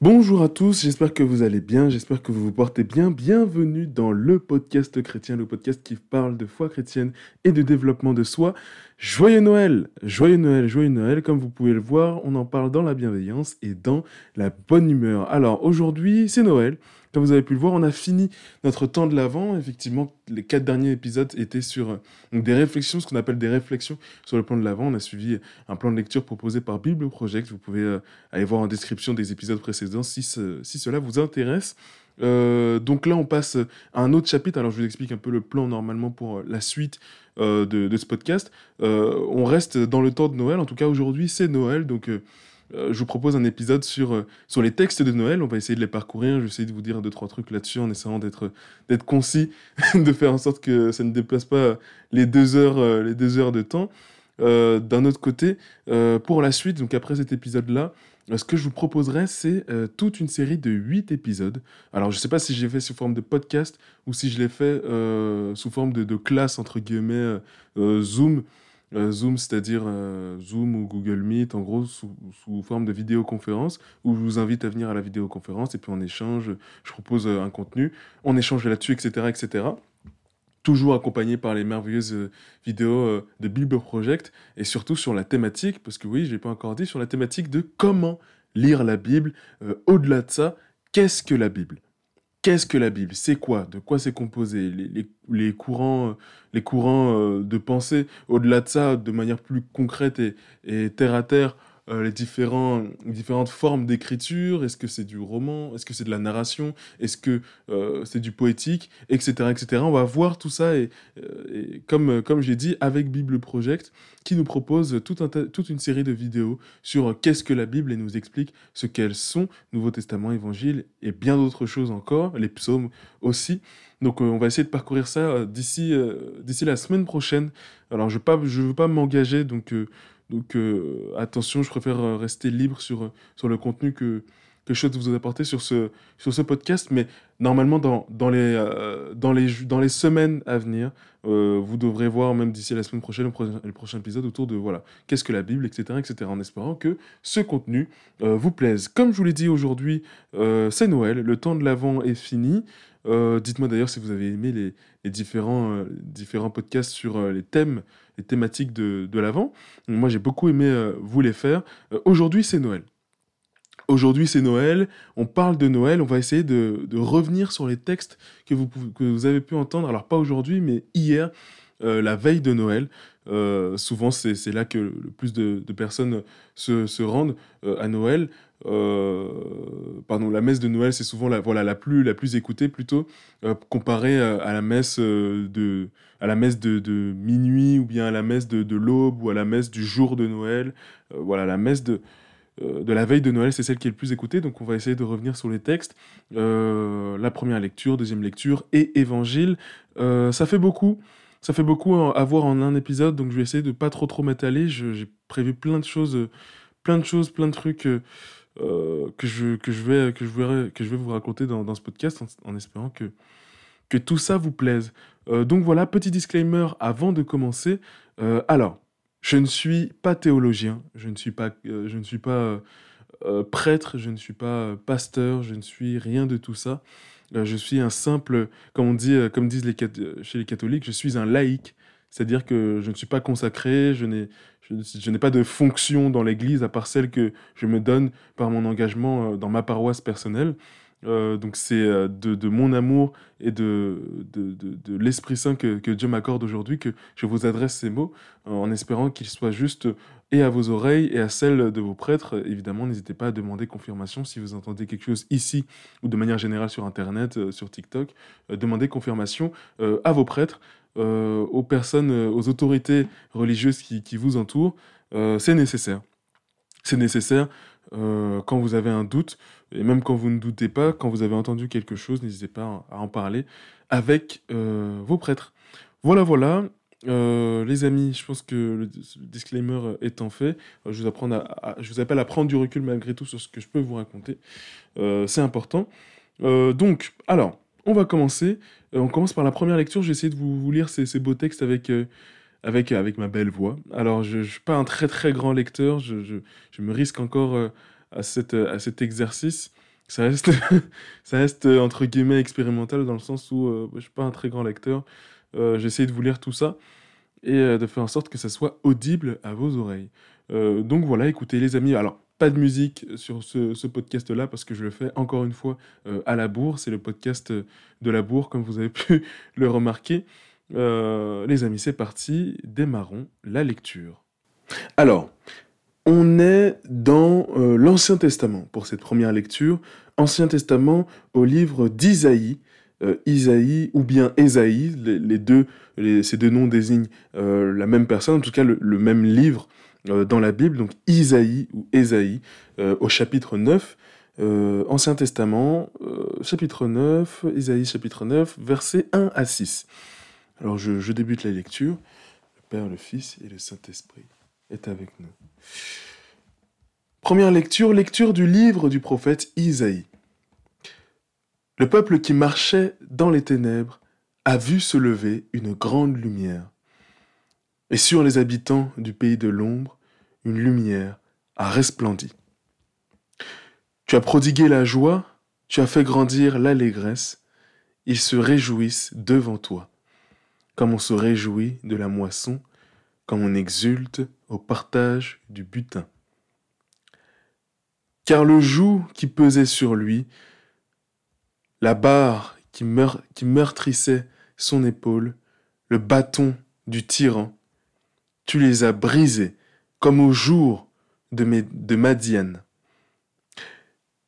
Bonjour à tous, j'espère que vous allez bien, j'espère que vous vous portez bien. Bienvenue dans le podcast chrétien, le podcast qui parle de foi chrétienne et de développement de soi. Joyeux Noël, joyeux Noël, joyeux Noël. Comme vous pouvez le voir, on en parle dans la bienveillance et dans la bonne humeur. Alors aujourd'hui, c'est Noël. Comme vous avez pu le voir, on a fini notre temps de l'avant. Effectivement, les quatre derniers épisodes étaient sur euh, des réflexions, ce qu'on appelle des réflexions sur le plan de l'avant. On a suivi un plan de lecture proposé par Bible Project. Vous pouvez euh, aller voir en description des épisodes précédents si, si cela vous intéresse. Euh, donc là, on passe à un autre chapitre. Alors, je vous explique un peu le plan normalement pour la suite de, de, ce podcast. on reste dans le temps de Noël. En tout cas, aujourd'hui, c'est Noël. Donc, euh, je vous propose un épisode sur, euh, sur les textes de Noël. On va essayer de les parcourir. Je vais essayer de vous dire deux, trois trucs là-dessus en essayant d'être, d'être concis, de faire en sorte que ça ne dépasse pas les deux heures, euh, les deux heures de temps. d'un autre côté, pour la suite, donc après cet épisode-là, ce que je vous proposerai, c'est toute une série de huit épisodes. Alors, je ne sais pas si je l'ai fait sous forme de podcast ou si je l'ai fait sous forme de, classe, entre guillemets, Zoom. Euh, Zoom, c'est-à-dire euh, Zoom ou Google Meet, en gros, sous, forme de vidéoconférence, où je vous invite à venir à la vidéoconférence et puis on échange, je propose euh, un contenu, on échange là-dessus, etc., etc. Toujours accompagné par les merveilleuses vidéos de Bible Project et surtout sur la thématique, parce que oui, je n'ai pas encore dit, sur la thématique de comment lire la Bible. Au-delà de ça, qu'est-ce que la Bible? Qu'est-ce que la Bible? C'est quoi? De quoi c'est composé? Les, courants, les courants euh, de pensée, au-delà de ça, de manière plus concrète et terre à terre, euh, les, différents, différentes formes d'écriture Est-ce que c'est du roman? Est-ce que c'est de la narration? Est-ce que euh, c'est du poétique? Etc. etc. On va voir tout ça et, euh, comme, comme j'ai dit, avec Bible Project, qui nous propose toute une série de vidéos sur qu'est-ce que la Bible et nous explique ce qu'elles sont, Nouveau Testament, Évangile et bien d'autres choses encore, les psaumes aussi. Donc on va essayer de parcourir ça d'ici d'ici la semaine prochaine. Alors je ne veux pas m'engager, donc donc euh, attention, je préfère euh, rester libre sur, euh, sur le contenu que, que je souhaite vous apporter sur ce, podcast. Mais normalement, dans, les, semaines à venir, vous devrez voir, même d'ici la semaine prochaine, le, prochain épisode, autour de voilà, qu'est-ce que la Bible, etc., etc., en espérant que ce contenu vous plaise. Comme je vous l'ai dit aujourd'hui, c'est Noël, le temps de l'Avent est fini. Dites-moi d'ailleurs si vous avez aimé les, les différents podcasts sur les thèmes les thématiques de, de l'Avent. Moi, j'ai beaucoup aimé euh, vous les faire. Euh, aujourd'hui, c'est Noël. Aujourd'hui, c'est Noël, on parle de Noël, on va essayer de, de revenir sur les textes que vous, que vous, avez pu entendre, alors pas aujourd'hui, mais hier, euh, la veille de Noël. souvent, c'est là que le plus de, personnes se, se rendent à Noël. Pardon, la messe de Noël, c'est souvent la, voilà, la, plus, la plus écoutée plutôt, comparée à la messe de, à la messe de, minuit ou bien à la messe de, l'aube ou à la messe du jour de Noël. Euh, voilà, la messe de, euh, de la veille de Noël, c'est celle qui est le plus écoutée. Donc on va essayer de revenir sur les textes. Euh, la première lecture, deuxième lecture et évangile. ça fait beaucoup. Ça fait beaucoup à voir en un épisode, donc je vais essayer de pas trop trop m'étaler. J'ai prévu plein de choses, plein de choses, plein de trucs que, je, que, je vais, que, je vais, que je vais vous raconter dans, ce podcast en espérant que, que tout ça vous plaise. Euh, donc voilà, petit disclaimer avant de commencer. Euh, alors, je ne suis pas théologien, je ne suis pas, euh, je ne suis pas prêtre, je ne suis pas pasteur, je ne suis rien de tout ça. je suis un simple, comme on dit, comme disent les, chez les catholiques, je suis un laïc. C'est-à-dire que je ne suis pas consacré, je n'ai, je n'ai pas de fonction dans l'Église à part celle que je me donne par mon engagement dans ma paroisse personnelle. Euh, donc c'est euh, de, mon amour et de, l'Esprit Saint que, Dieu m'accorde aujourd'hui que je vous adresse ces mots en espérant qu'ils soient justes et à vos oreilles et à celles de vos prêtres. Évidemment, n'hésitez pas à demander confirmation si vous entendez quelque chose ici ou de manière générale sur Internet, euh, sur TikTok. demandez confirmation à vos prêtres, aux personnes, aux autorités religieuses qui, vous entourent. c'est nécessaire. C'est nécessaire quand vous avez un doute. Et même quand vous ne doutez pas, quand vous avez entendu quelque chose, n'hésitez pas à en parler avec euh, vos prêtres. Voilà, voilà. Euh, les amis, je pense que le disclaimer étant fait, euh, je vous appelle à prendre du recul malgré tout sur ce que je peux vous raconter. c'est important. donc, alors, on va commencer. on commence par la première lecture. J'ai essayé de vous, lire ces, beaux textes avec, avec, avec ma belle voix. Alors, je ne suis pas un très très grand lecteur. Je, je, me risque encore à, cette, à cet exercice. ça reste, ça reste entre guillemets expérimental dans le sens où je ne suis pas un très grand lecteur. J'essaie de vous lire tout ça et de faire en sorte que ça soit audible à vos oreilles. donc voilà, écoutez les amis. Alors, pas de musique sur ce, podcast-là parce que je le fais encore une fois à la bourre. C'est le podcast de la bourre, comme vous avez pu le remarquer. les amis, c'est parti. Démarrons la lecture. Alors, on est dans euh, l'Ancien Testament pour cette première lecture. Ancien Testament au livre d'Isaïe. Euh, Isaïe ou bien Ésaïe, les, deux, ces deux noms désignent euh, la même personne, en tout cas le, même livre dans la Bible, donc Isaïe ou Ésaïe, au chapitre 9. Ancien Testament, chapitre 9, Isaïe chapitre 9, versets 1 à 6. Alors je, je débute la lecture. Le Père, le Fils et le Saint-Esprit est avec nous. Première lecture, lecture du livre du prophète Isaïe. Le peuple qui marchait dans les ténèbres a vu se lever une grande lumière. Et sur les habitants du pays de l'ombre, une lumière a resplendi. Tu as prodigué la joie, tu as fait grandir l'allégresse, ils se réjouissent devant toi, comme on se réjouit de la moisson, comme on exulte au partage du butin. Car le joug qui pesait sur lui, la barre qui, qui meurtrissait son épaule, le bâton du tyran, tu les as brisés comme au jour de, de Madiane.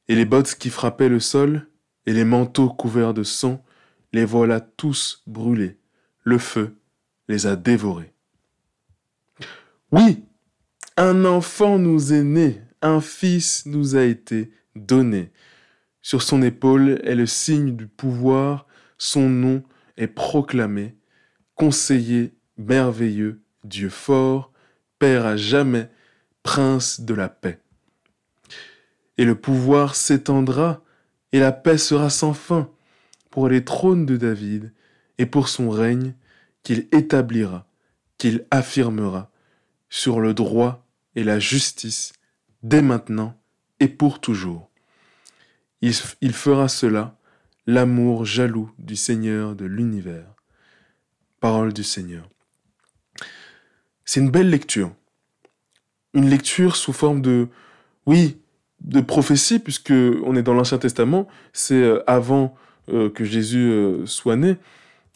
Et les bottes qui frappaient le sol, et les manteaux couverts de sang, les voilà tous brûlés. Le feu les a dévorés. Oui, un enfant nous est né, un fils nous a été donné. Sur son épaule est le signe du pouvoir, son nom est proclamé, conseiller merveilleux, Dieu fort, Père à jamais, Prince de la paix. Et le pouvoir s'étendra, et la paix sera sans fin pour les trônes de David, et pour son règne qu'il établira, qu'il affirmera sur le droit et la justice dès maintenant et pour toujours. Il, fera cela, l'amour jaloux du Seigneur de l'univers. Parole du Seigneur. C'est une belle lecture. Une lecture sous forme de, oui, de prophétie, puisque on est dans l'Ancien Testament, c'est euh, avant euh, que Jésus euh, soit né.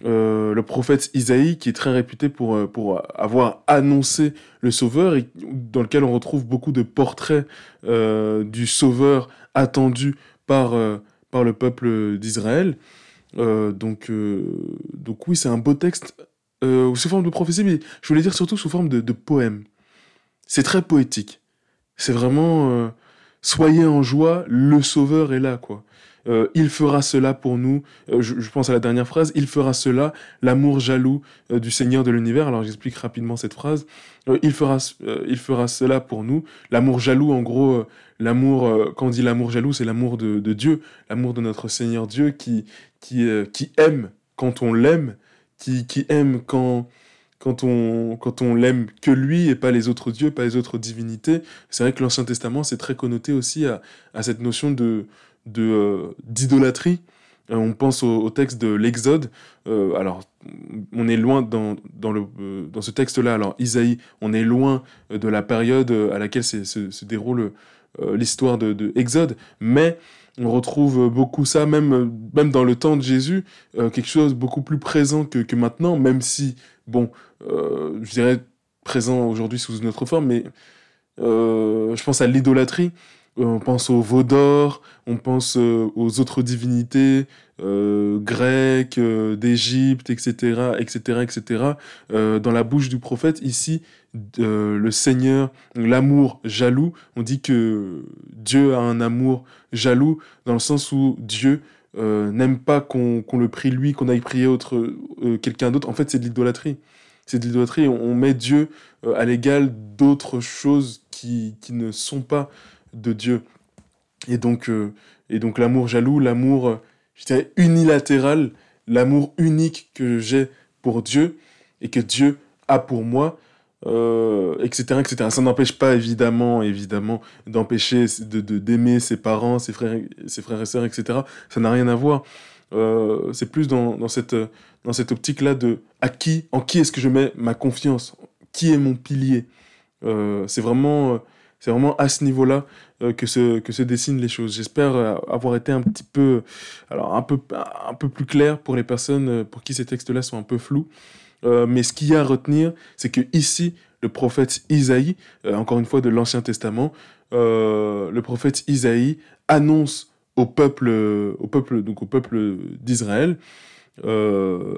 Le prophète Isaïe, qui est très réputé pour, pour avoir annoncé le Sauveur, et dans lequel on retrouve beaucoup de portraits du Sauveur attendu par, par le peuple d'Israël. donc, donc oui, c'est un beau texte sous forme de prophétie, mais je voulais dire surtout sous forme de, de poème. C'est très poétique. C'est vraiment soyez en joie, le Sauveur est là, quoi. Euh, il fera cela pour nous. Euh, je, pense à la dernière phrase. Il fera cela, l'amour jaloux euh, du Seigneur de l'univers. Alors j'explique rapidement cette phrase. il fera, il fera cela pour nous. L'amour jaloux, en gros, l'amour. quand on dit l'amour jaloux, c'est l'amour de, Dieu, l'amour de notre Seigneur Dieu qui qui qui aime quand on l'aime, qui qui aime quand quand on, quand on l'aime que lui et pas les autres dieux, pas les autres divinités. C'est vrai que l'Ancien Testament, c'est très connoté aussi à, à cette notion de, de euh, d'idolâtrie. Euh, on pense au, texte de l'Exode. Euh, alors, on est loin dans, dans, le, dans ce texte-là. Alors, Isaïe, on est loin de la période à laquelle se, déroule l'histoire de, de, mais on retrouve beaucoup ça, même, même dans le temps de Jésus, quelque chose beaucoup plus présent que, que maintenant, même si, bon, je dirais présent aujourd'hui sous une autre forme, mais je pense à l'idolâtrie. Euh, on pense au veau d'or, on pense euh, aux autres divinités euh, grecques, d'Égypte, etc., etc., etc. dans la bouche du prophète, ici, le Seigneur, l'amour jaloux, on dit que Dieu a un amour jaloux dans le sens où Dieu n'aime pas qu'on le prie lui, qu'on aille prier autre quelqu'un d'autre. En fait, c'est de l'idolâtrie. C'est de l'idolâtrie. On, met Dieu à l'égal d'autres choses qui, qui ne sont pas de Dieu. Et donc, euh, et donc l'amour jaloux, l'amour, euh, unilatéral, l'amour unique que j'ai pour Dieu et que Dieu a pour moi, etc., etc. Ça n'empêche pas évidemment, évidemment, d'empêcher de d'aimer ses parents, ses frères, ses frères et sœurs, etc. Ça n'a rien à voir. c'est plus dans, dans, cette, dans cette optique-là de à qui, en qui est-ce que je mets ma confiance, qui est mon pilier? c'est vraiment, c'est vraiment à ce niveau-là euh, que, se, que se dessinent les choses. J'espère euh, avoir été un petit peu, alors un peu, un peu plus clair pour les personnes euh, pour qui ces textes-là sont un peu flous. mais ce qu'il y a à retenir, c'est que ici, le prophète Isaïe, encore une fois de l'Ancien Testament, le prophète Isaïe annonce au peuple, au peuple, donc au peuple d'Israël,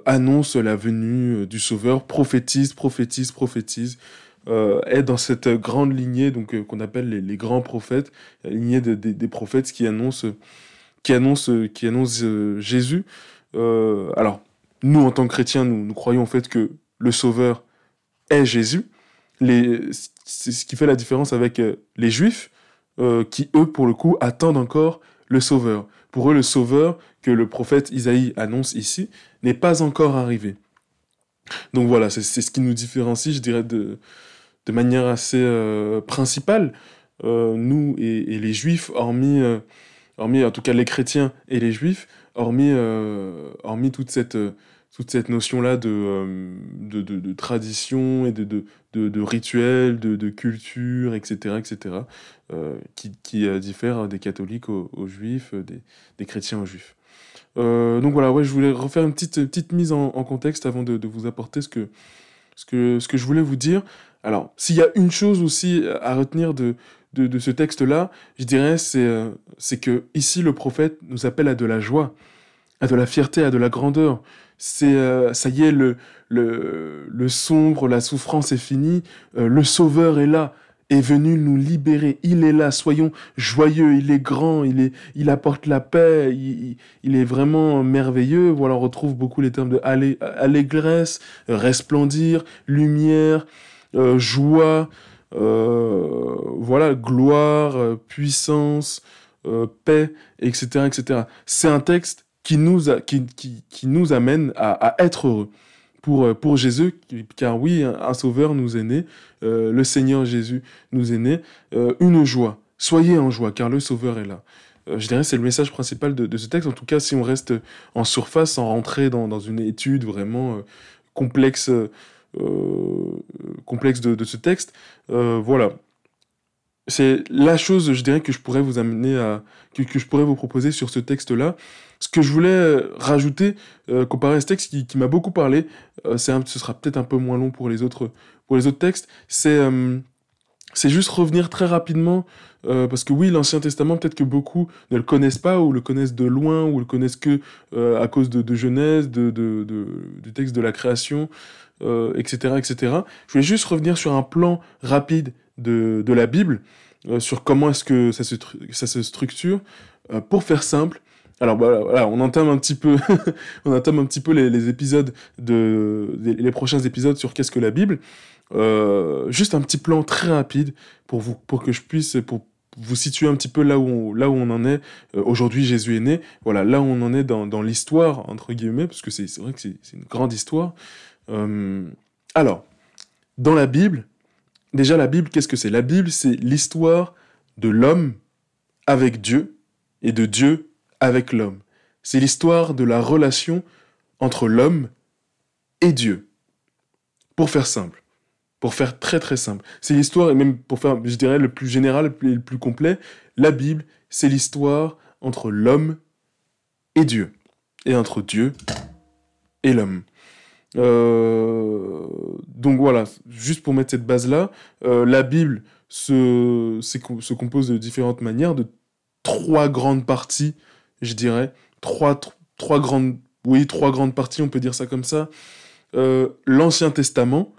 annonce la venue du Sauveur, prophétise, prophétise, prophétise, euh, est dans cette grande lignée donc euh, qu'on appelle les, grands prophètes, la lignée des prophètes qui annoncent, qui annoncent, qui annoncent euh, Jésus. alors, nous, en tant que chrétiens, nous, nous croyons en fait que le Sauveur est Jésus. C'est ce qui fait la différence avec les Juifs, qui, eux, pour le coup, attendent encore le Sauveur. Pour eux, le Sauveur que le prophète Isaïe annonce ici n'est pas encore arrivé. Donc voilà, c'est ce qui nous différencie, je dirais, de, de manière assez euh, principale, euh, nous et, les juifs, hormis, euh, hormis en tout cas les chrétiens et les juifs, hormis, hormis toute cette, toute cette notion-là de, de, de, tradition et de, de, de, rituel, de, culture, etc., etc., qui, qui diffère des catholiques aux, juifs, des, des, chrétiens aux juifs. donc voilà, ouais, je voulais refaire une petite, petite mise en, en contexte avant de, vous apporter ce que, ce, que, ce que je voulais vous dire. Alors, s'il y a une chose aussi à retenir de, de, ce texte-là, je dirais, c'est euh, c'est que ici, le prophète nous appelle à de la joie, à de la fierté, à de la grandeur. C'est euh, ça y est, le, le, le, sombre, la souffrance est finie, euh, le Sauveur est là, est venu nous libérer. Il est là, soyons joyeux. Il est grand, il est, il apporte la paix. Il, il est vraiment merveilleux. Voilà, on retrouve beaucoup les termes de allégresse, resplendir, lumière. Euh, joie, euh, voilà, gloire, euh, puissance, paix, etc., etc. C'est un texte qui nous, qui, qui, nous amène à, être heureux pour, pour Jésus, car oui, un, sauveur nous est né, le Seigneur Jésus nous est né, une joie. Soyez en joie, car le sauveur est là. je dirais c'est le message principal de, ce texte, en tout cas si on reste en surface, sans rentrer dans, dans une étude vraiment complexe de, ce texte. Euh, voilà. C'est la chose, je dirais, que je pourrais vous amener à. que, je pourrais vous proposer sur ce texte-là. Ce que je voulais rajouter, euh, comparé à ce texte qui, m'a beaucoup parlé, c'est ce sera peut-être un peu moins long pour les autres, pour les autres textes, c'est c'est juste revenir très rapidement, parce que oui, l'Ancien Testament, peut-être que beaucoup ne le connaissent pas, ou le connaissent de loin, ou le connaissent que à cause de, Genèse, de, du texte de la création, etc., euh, etc. Je voulais juste revenir sur un plan rapide de, la Bible, euh, sur comment est-ce que ça se, ça se structure. Euh, pour faire simple, alors bah, voilà, on entame un petit peu, on entame un petit peu les épisodes de, les, prochains épisodes sur qu'est-ce que la Bible. Juste un petit plan très rapide pour vous, pour que je puisse, pour vous situer un petit peu là où on, là où on en est. Aujourd'hui, Jésus est né. Voilà, là où on en est dans, dans l'histoire entre guillemets, parce que c'est vrai que c'est une grande histoire. Euh, alors, dans la Bible, déjà la Bible, qu'est-ce que c'est? La Bible, c'est l'histoire de l'homme avec Dieu et de Dieu avec l'homme. C'est l'histoire de la relation entre l'homme et Dieu. Pour faire simple, pour faire très très simple. C'est l'histoire, et même pour faire, je dirais, le plus général et le plus complet, la Bible, c'est l'histoire entre l'homme et Dieu, et entre Dieu et l'homme. Euh, donc voilà, juste pour mettre cette base-là, euh, la Bible se, se compose de différentes manières, de trois grandes parties, je dirais. Trois, trois grandes, oui, trois grandes parties, on peut dire ça comme ça. Euh, L'Ancien Testament,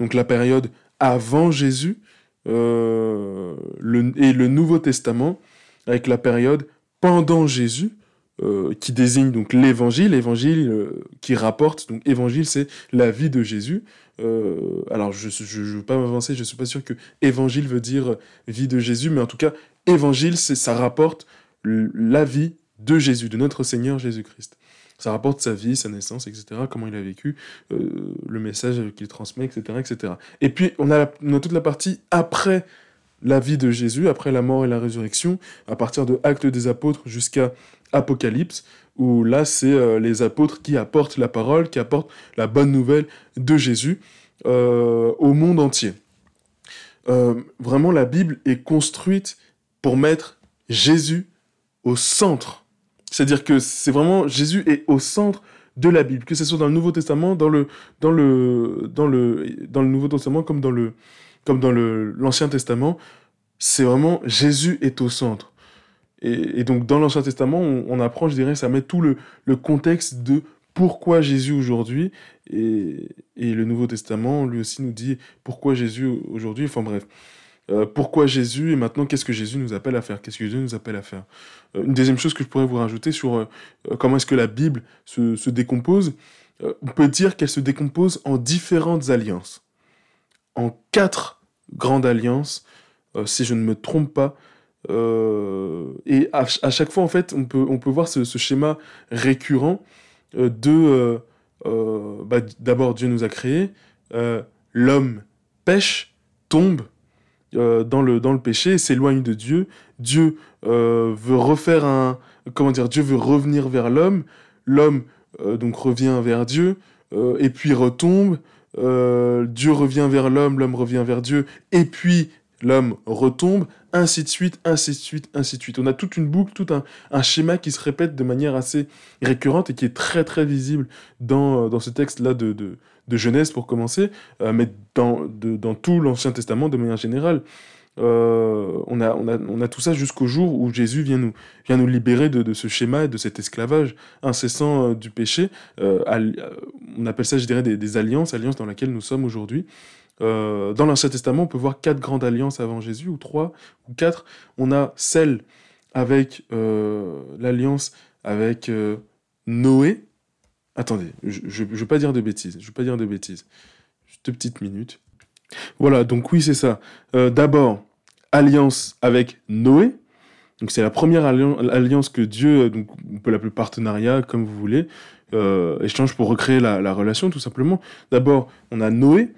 donc la période avant Jésus, le, et le Nouveau Testament, avec la période pendant Jésus, euh, qui désigne donc l'évangile, évangile euh, qui rapporte, donc évangile c'est la vie de Jésus. Euh, alors je ne veux pas m'avancer, je ne suis pas sûr que évangile veut dire vie de Jésus, mais en tout cas évangile c'est ça rapporte la vie de Jésus, de notre Seigneur Jésus-Christ. Ça rapporte sa vie, sa naissance, etc., comment il a vécu, euh, le message qu'il transmet, etc., etc. Et puis, on a, toute la partie après la vie de Jésus, après la mort et la résurrection, à partir de Actes des Apôtres jusqu'à Apocalypse, où là, c'est euh, les apôtres qui apportent la parole, qui apportent la bonne nouvelle de Jésus euh, au monde entier. Vraiment, la Bible est construite pour mettre Jésus au centre. C'est-à-dire que c'est vraiment Jésus est au centre de la Bible, que ce soit dans le Nouveau Testament, dans le, dans le, dans le, dans le Nouveau Testament comme dans le, comme dans l'Ancien Testament, c'est vraiment Jésus est au centre. Et, donc dans l'Ancien Testament, on, apprend, je dirais, ça met tout le, le contexte de pourquoi Jésus aujourd'hui, et, et, le Nouveau Testament, lui aussi, nous dit pourquoi Jésus aujourd'hui, enfin bref. Euh, pourquoi Jésus et maintenant qu'est-ce que Jésus nous appelle à faire? Qu'est-ce que Jésus nous appelle à faire? Euh, Une deuxième chose que je pourrais vous rajouter sur euh, comment est-ce que la Bible se, se décompose, on peut dire qu'elle se décompose en différentes alliances, en quatre grandes alliances, si je ne me trompe pas. et à, chaque fois, en fait, on peut, on peut voir ce, ce schéma récurrent de bah, d'abord Dieu nous a créés, l'homme pêche, tombe, euh, dans, le, dans le péché, s'éloigne de Dieu. Dieu euh, veut refaire un... Comment dire Dieu veut revenir vers l'homme. L'homme, euh, donc, revient vers Dieu, et puis retombe. Dieu revient vers l'homme, l'homme revient vers Dieu, et puis l'homme retombe, ainsi de suite, ainsi de suite, ainsi de suite. On a toute une boucle, tout un, un schéma qui se répète de manière assez récurrente et qui est très très visible dans, dans ce texte-là de, de, de Genèse pour commencer, euh, mais dans, dans tout l'Ancien Testament de manière générale. Euh, on, a, on, a, on, a, tout ça jusqu'au jour où Jésus vient nous, vient nous libérer de, de, ce schéma et de cet esclavage incessant euh, du péché. on appelle ça, je dirais, des, des, alliances, alliances dans lesquelles nous sommes aujourd'hui. dans l'Ancien Testament, on peut voir quatre grandes alliances avant Jésus, ou trois, ou quatre. On a celle avec l'alliance avec Noé, Attendez, je ne veux pas dire de bêtises. Je veux pas dire de bêtises. Juste une petite minute. Voilà, donc oui, c'est ça. Euh, d'abord, alliance avec Noé. Donc c'est la première alliance que Dieu, euh, donc on peut l'appeler partenariat, comme vous voulez, euh, échange pour recréer la, relation, tout simplement. D'abord, on a Noé.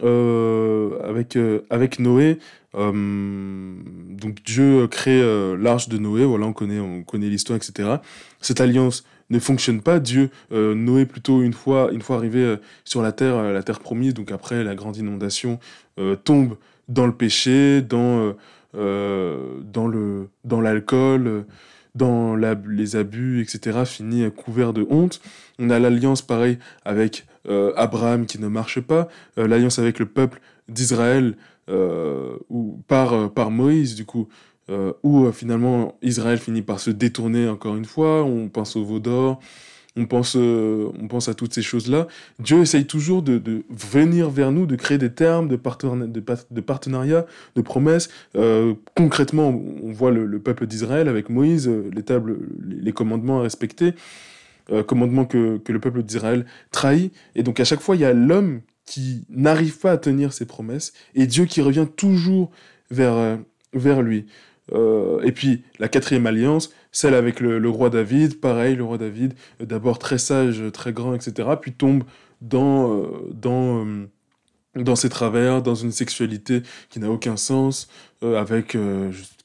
Avec, avec Noé, donc Dieu crée l'arche de Noé, voilà, on connaît, on connaît l'histoire, etc. Cette alliance ne fonctionne pas. Dieu, euh, Noé plutôt une fois, une fois arrivé euh, sur la terre, euh, la terre promise, donc après la grande inondation, tombe dans le péché, dans dans le dans l'alcool, dans les abus, etc. Finit couvert de honte. On a l'alliance pareil avec Abraham qui ne marche pas, l'alliance avec le peuple d'Israël ou par par Moïse du coup euh, où euh, finalement Israël finit par se détourner encore une fois, on pense au veau d'or, on pense, euh, on pense à toutes ces choses-là. Dieu essaye toujours de, de, venir vers nous, de créer des termes de, de, de partenariat, de promesses. concrètement, on voit le, peuple d'Israël avec Moïse, les tables, les commandements à respecter, commandements que, que le peuple d'Israël trahit. Et donc à chaque fois, il y a l'homme qui n'arrive pas à tenir ses promesses et Dieu qui revient toujours vers, vers lui. Euh, et puis la quatrième alliance, celle avec le, roi David, pareil, le roi David, euh, d'abord très sage, très grand, etc., puis tombe dans, euh, dans, dans ses travers, dans une sexualité qui n'a aucun sens, avec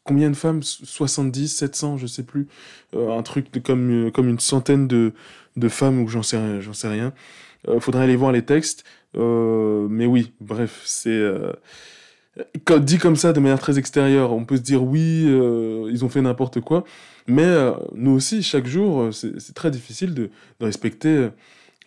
combien de femmes? 70, 700, je sais plus, un truc comme, comme une centaine de, de femmes, ou j'en sais, j'en sais rien. faudrait aller voir les textes, mais oui, bref, c'est dit comme ça de manière très extérieure, on peut se dire oui, euh, ils ont fait n'importe quoi, mais euh, nous aussi, chaque jour, euh, c'est très difficile de, respecter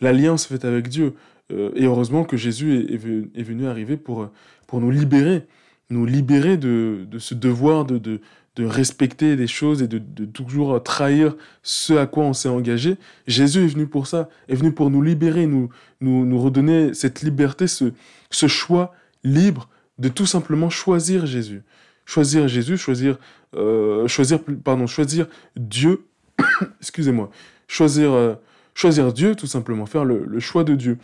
l'alliance faite avec Dieu. et heureusement que Jésus est, venu, arriver pour, pour nous libérer, nous libérer de, ce devoir de, de, respecter des choses et de, toujours trahir ce à quoi on s'est engagé. Jésus est venu pour ça, est venu pour nous libérer, nous, nous, nous redonner cette liberté, ce, ce choix libre de tout simplement choisir Jésus. Choisir Jésus, choisir, euh, choisir, pardon, choisir Dieu, excusez-moi, choisir, euh, choisir Dieu, tout simplement, faire le, choix de Dieu.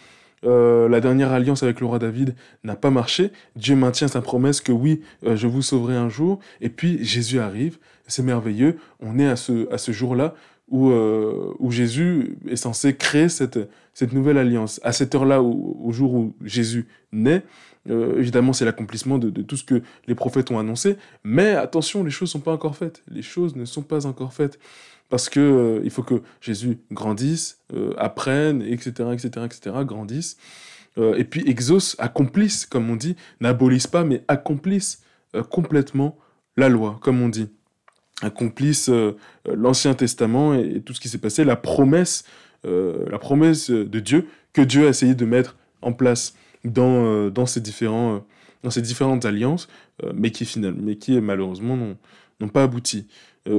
Euh, la dernière alliance avec le roi David n'a pas marché. Dieu maintient sa promesse que oui, je vous sauverai un jour. Et puis Jésus arrive, c'est merveilleux. On est à ce, à ce jour-là où, euh, où Jésus est censé créer cette, cette nouvelle alliance. À cette heure-là, au, jour où Jésus naît, euh, évidemment, c'est l'accomplissement de, de, tout ce que les prophètes ont annoncé. Mais attention, les choses ne sont pas encore faites. Les choses ne sont pas encore faites. Parce que euh, il faut que Jésus grandisse, apprenne, etc., etc., etc., grandisse. et puis exauce, accomplisse, comme on dit, n'abolisse pas, mais accomplisse complètement la loi, comme on dit accomplisse euh, l'Ancien Testament et, tout ce qui s'est passé, la promesse, euh, la promesse de Dieu que Dieu a essayé de mettre en place dans, euh, ces, dans ces différentes alliances, mais, qui, finalement, mais qui malheureusement n'ont pas abouti.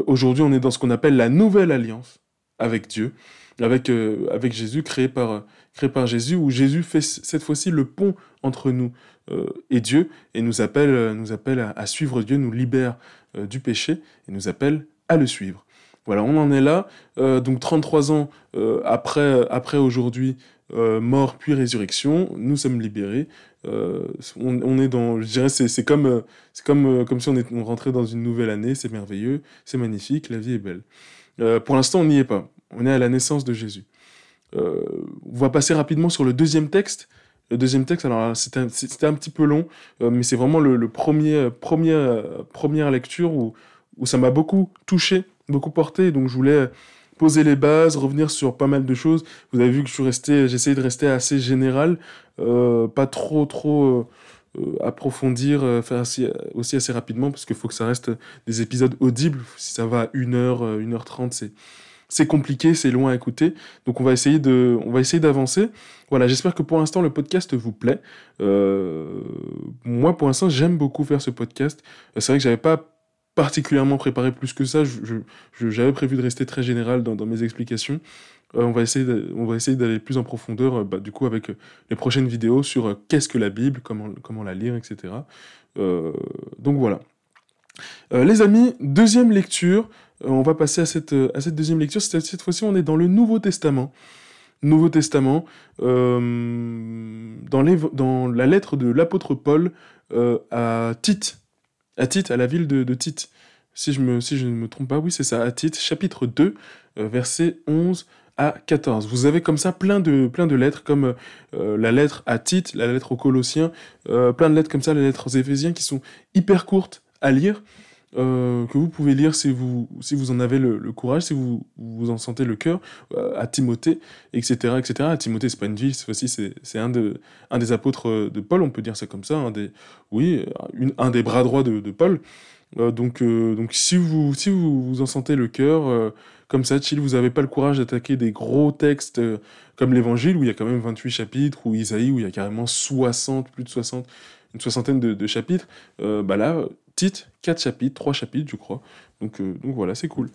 Aujourd'hui, on est dans ce qu'on appelle la nouvelle alliance avec Dieu, avec, avec Jésus, créé par, Jésus, où Jésus fait cette fois-ci le pont entre nous et Dieu, et nous appelle, à, suivre Dieu, nous libère euh, du péché et nous appelle à le suivre. Voilà, on en est là. Euh, donc 33 ans euh, après, après aujourd'hui, mort puis résurrection, nous sommes libérés. On, est dans, je dirais, c'est comme, c'est comme, comme si on, est, on rentrait dans une nouvelle année. C'est merveilleux, c'est magnifique, la vie est belle. pour l'instant, on n'y est pas. On est à la naissance de Jésus. on va passer rapidement sur le deuxième texte. Le deuxième texte, alors c'était un, petit peu long, euh, mais c'est vraiment le, premier, premier, première lecture où, où ça m'a beaucoup touché, beaucoup porté. Donc je voulais poser les bases, revenir sur pas mal de choses. Vous avez vu que je suis resté, de rester assez général, euh, pas trop trop euh, approfondir, faire aussi assez rapidement parce qu'il faut que ça reste des épisodes audibles. Si ça va à 1h, 1h30, c'est c'est compliqué, c'est loin à écouter. Donc on va essayer de, on va essayer d'avancer. Voilà, j'espère que pour l'instant le podcast vous plaît. Euh, moi, pour l'instant, j'aime beaucoup faire ce podcast. Euh, c'est vrai que j'avais pas particulièrement préparé plus que ça. J'avais prévu de rester très général dans, mes explications. Euh, on va essayer, d'aller plus en profondeur, bah, du coup, avec les prochaines vidéos sur qu'est-ce que la Bible, comment, la lire, etc. donc voilà. les amis, deuxième lecture. Euh, on va passer à cette, euh, deuxième lecture. Cette, fois-ci, on est dans le Nouveau Testament. Nouveau Testament, euh, dans, dans, la lettre de l'apôtre Paul à Tite, à Tite, à la ville de, Tite. Si je, ne me trompe pas, oui, c'est ça, à Tite, chapitre 2, versets 11 à 14. Vous avez comme ça plein de, plein de lettres, comme la lettre à Tite, la lettre aux Colossiens, plein de lettres comme ça, les lettres aux Éphésiens, qui sont hyper courtes à lire, euh, que vous pouvez lire si vous, si vous en avez le, courage, si vous, vous en sentez le cœur, euh, à Timothée, etc. etc. À Timothée, c'est pas une ville, cette fois-ci, c'est un, de, un des apôtres de Paul, on peut dire ça comme ça, un des, oui, un des bras droits de, Paul. Euh, donc, donc si, vous, si vous, vous en sentez le cœur, comme ça, chill, vous n'avez pas le courage d'attaquer des gros textes comme l'Évangile, où il y a quand même 28 chapitres, ou Isaïe, où il y a carrément 60, plus de 60, une soixantaine de, de chapitres, bah là, Tite, 4 chapitres, 3 chapitres, je crois. Donc, euh, donc voilà, c'est cool.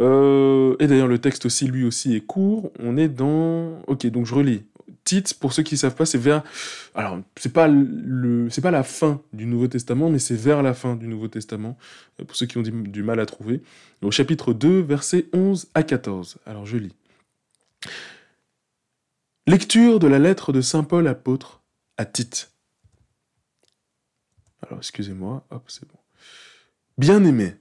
Euh, et d'ailleurs, le texte aussi, lui aussi, est court. On est dans. Ok, donc je relis. Tite, pour ceux qui ne savent pas, c'est vers. Alors, c'est pas le, pas la fin du Nouveau Testament, mais c'est vers la fin du Nouveau Testament, euh, pour ceux qui ont du, mal à trouver. Au chapitre 2, versets 11 à 14. Alors, je lis. Lecture de la lettre de Saint Paul apôtre à Tite. Alors, excusez-moi, hop, c'est bon. Bien-aimé,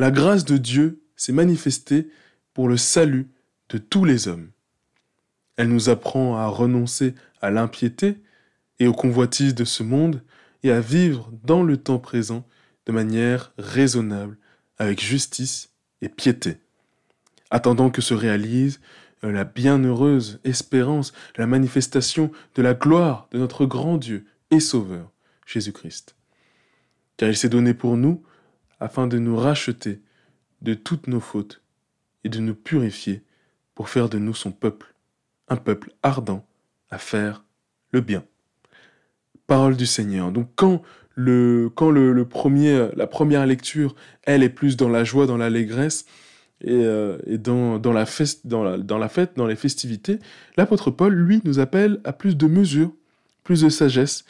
la grâce de Dieu s'est manifestée pour le salut de tous les hommes. Elle nous apprend à renoncer à l'impiété et aux convoitises de ce monde et à vivre dans le temps présent de manière raisonnable, avec justice et piété, attendant que se réalise la bienheureuse espérance, la manifestation de la gloire de notre grand Dieu et Sauveur, Jésus-Christ. Car il s'est donné pour nous afin de nous racheter de toutes nos fautes et de nous purifier pour faire de nous son peuple, un peuple ardent à faire le bien. Parole du Seigneur. Donc quand le, quand le, premier, la première lecture, elle est plus dans la joie, dans l'allégresse, et, euh, et dans, dans, la dans, la, dans la fête, dans les festivités, l'apôtre Paul, lui, nous appelle à plus de mesure, plus de sagesse,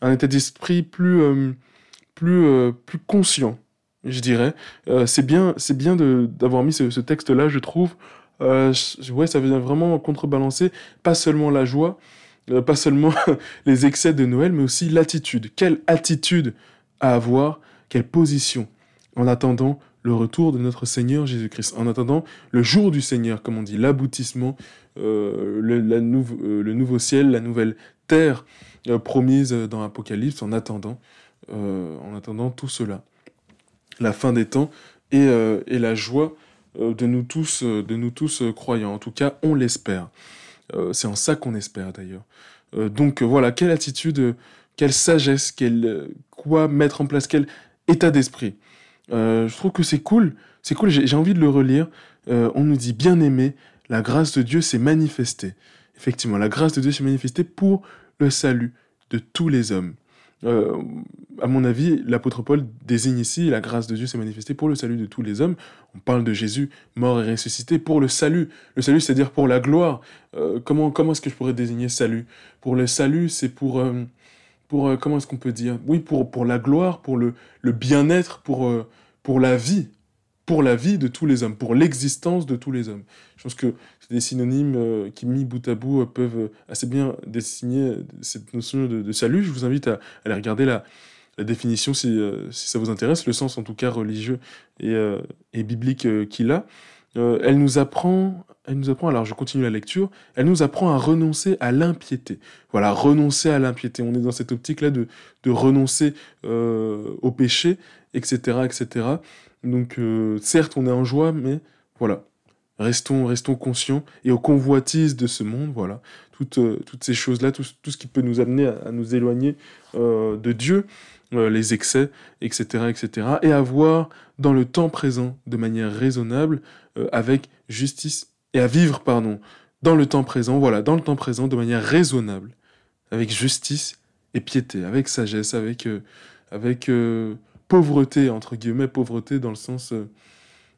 un état d'esprit plus, euh, plus, euh, plus conscient, je dirais. Euh, c'est bien, c'est bien d'avoir mis ce, texte-là, je trouve. Euh, ouais, ça vient vraiment contrebalancer pas seulement la joie, euh, pas seulement les excès de Noël, mais aussi l'attitude. Quelle attitude à avoir, quelle position en attendant le retour de notre Seigneur Jésus-Christ. En attendant le jour du Seigneur, comme on dit, l'aboutissement, euh, le, la le, nouveau ciel, la nouvelle terre promise dans l'Apocalypse, en attendant, en attendant tout cela. La fin des temps et, et la joie de nous tous, de nous tous croyants. En tout cas, on l'espère. C'est en ça qu'on espère d'ailleurs. donc voilà, quelle attitude, quelle sagesse, quelle, quoi mettre en place, quel état d'esprit. Euh, je trouve que c'est cool. C'est cool, j'ai envie de le relire. Euh, on nous dit bien aimé, la grâce de Dieu s'est manifestée. Effectivement, la grâce de Dieu s'est manifestée pour le salut de tous les hommes. Euh, à mon avis, l'apôtre Paul désigne ici la grâce de Dieu s'est manifestée pour le salut de tous les hommes. On parle de Jésus mort et ressuscité pour le salut. Le salut, c'est-à-dire pour la gloire. comment comment est-ce que je pourrais désigner salut? Pour le salut, c'est pour pour euh, comment est-ce qu'on peut dire? Oui, pour, pour la gloire, pour le, le bien-être, pour, euh, pour la vie, pour la vie de tous les hommes, pour l'existence de tous les hommes. Je pense que c'est des synonymes euh, qui, mis bout à bout, peuvent assez bien dessiner cette notion de, salut. Je vous invite à, aller regarder la, définition si, ça vous intéresse, le sens en tout cas religieux et, biblique qu'il a. Euh, elle nous apprend, elle nous apprend, alors je continue la lecture, elle nous apprend à renoncer à l'impiété. Voilà, renoncer à l'impiété. On est dans cette optique-là de, de renoncer euh, au péché, etc., etc. Donc, euh, certes, on est en joie, mais voilà, restons, restons conscients et aux convoitises de ce monde, voilà, toutes, toutes ces choses-là, tout, ce qui peut nous amener à, nous éloigner de Dieu. les excès, etc., etc., et à voir dans le temps présent, de manière raisonnable, euh, avec justice et à vivre, pardon, dans le temps présent, voilà, dans le temps présent, de manière raisonnable, avec justice et piété, avec sagesse, avec, euh, avec euh, pauvreté, entre guillemets, pauvreté dans le sens...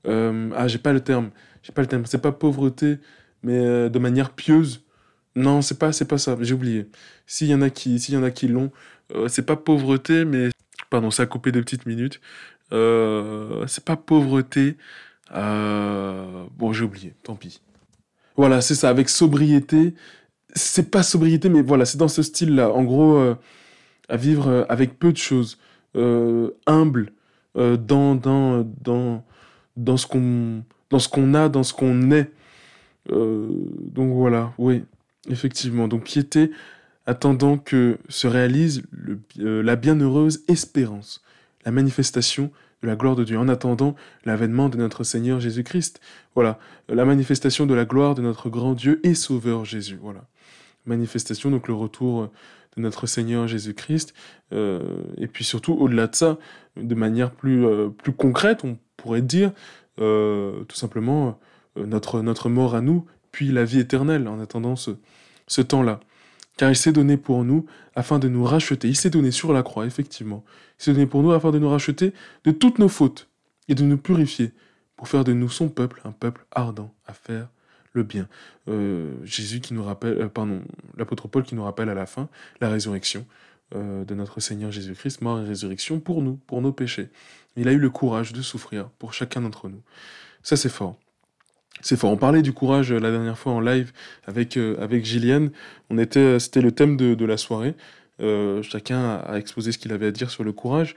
ah, j'ai pas le terme, j'ai pas le terme, c'est pas pauvreté, mais de manière pieuse. Non, c'est pas, c'est pas ça, j'ai oublié. S'il y en a qui, s'il y en a qui l'ont, c'est pas pauvreté, mais... Pardon, ça a coupé de petites minutes. c'est pas pauvreté, euh, bon, j'ai oublié, tant pis. Voilà, c'est ça, avec sobriété. C'est pas sobriété, mais voilà, c'est dans ce style-là. En gros, euh, à vivre euh, avec peu de choses, humble, dans, dans, dans, dans ce qu'on dans a, dans ce qu'on est. donc voilà, oui, effectivement. Donc piété, attendant que se réalise la bienheureuse espérance, la manifestation de la gloire de Dieu, en attendant l'avènement de notre Seigneur Jésus-Christ. Voilà, la manifestation de la gloire de notre grand Dieu et Sauveur Jésus. Voilà, manifestation, donc le retour notre Seigneur Jésus-Christ. Euh, et puis surtout, au-delà de ça, de manière plus, euh, plus concrète, on pourrait dire euh, tout simplement notre, notre mort à nous, puis la vie éternelle, en attendant ce, ce temps-là car il s'est donné pour nous afin de nous racheter. Il s'est donné sur la croix, effectivement. Il s'est donné pour nous afin de nous racheter de toutes nos fautes et de nous purifier pour faire de nous son peuple, un peuple ardent à faire le bien. Euh, Jésus qui nous rappelle, euh, pardon, l'apôtre Paul qui nous rappelle à la fin la résurrection euh, de notre Seigneur Jésus-Christ, mort et résurrection pour nous, pour nos péchés. Il a eu le courage de souffrir pour chacun d'entre nous. Ça c'est fort. C'est fort. On parlait du courage la dernière fois en live avec, avec Gilliane. On était, c'était le thème de, de la soirée. chacun a, exposé ce qu'il avait à dire sur le courage.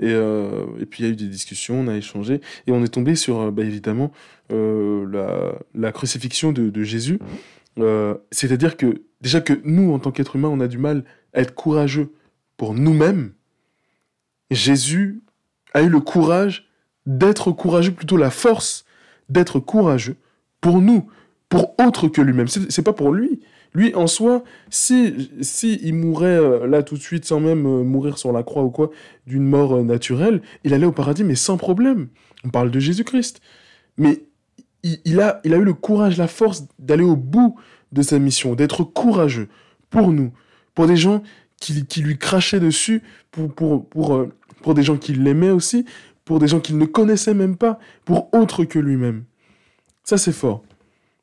Et, et, puis il y a eu des discussions, on a échangé. Et on est tombé sur, bah, évidemment, la, la, crucifixion de, de Jésus. C'est-à-dire que déjà que nous, en tant qu'êtres humains, on a du mal à être courageux pour nous-mêmes. Jésus a eu le courage d'être courageux, plutôt la force d'être courageux pour nous, pour autre que lui-même. C'est pas pour lui. Lui, en soi, si, si il mourait euh, là tout de suite, sans même euh, mourir sur la croix ou quoi, d'une mort euh, naturelle, il allait au paradis, mais sans problème. On parle de Jésus-Christ. Mais il, a, il a eu le courage, la force d'aller au bout de sa mission, d'être courageux pour nous, pour des gens qui, qui lui crachaient dessus, pour, pour, pour, pour des gens qui l'aimaient aussi, pour des gens qu'il ne connaissait même pas, pour autre que lui-même. Ça, c'est fort.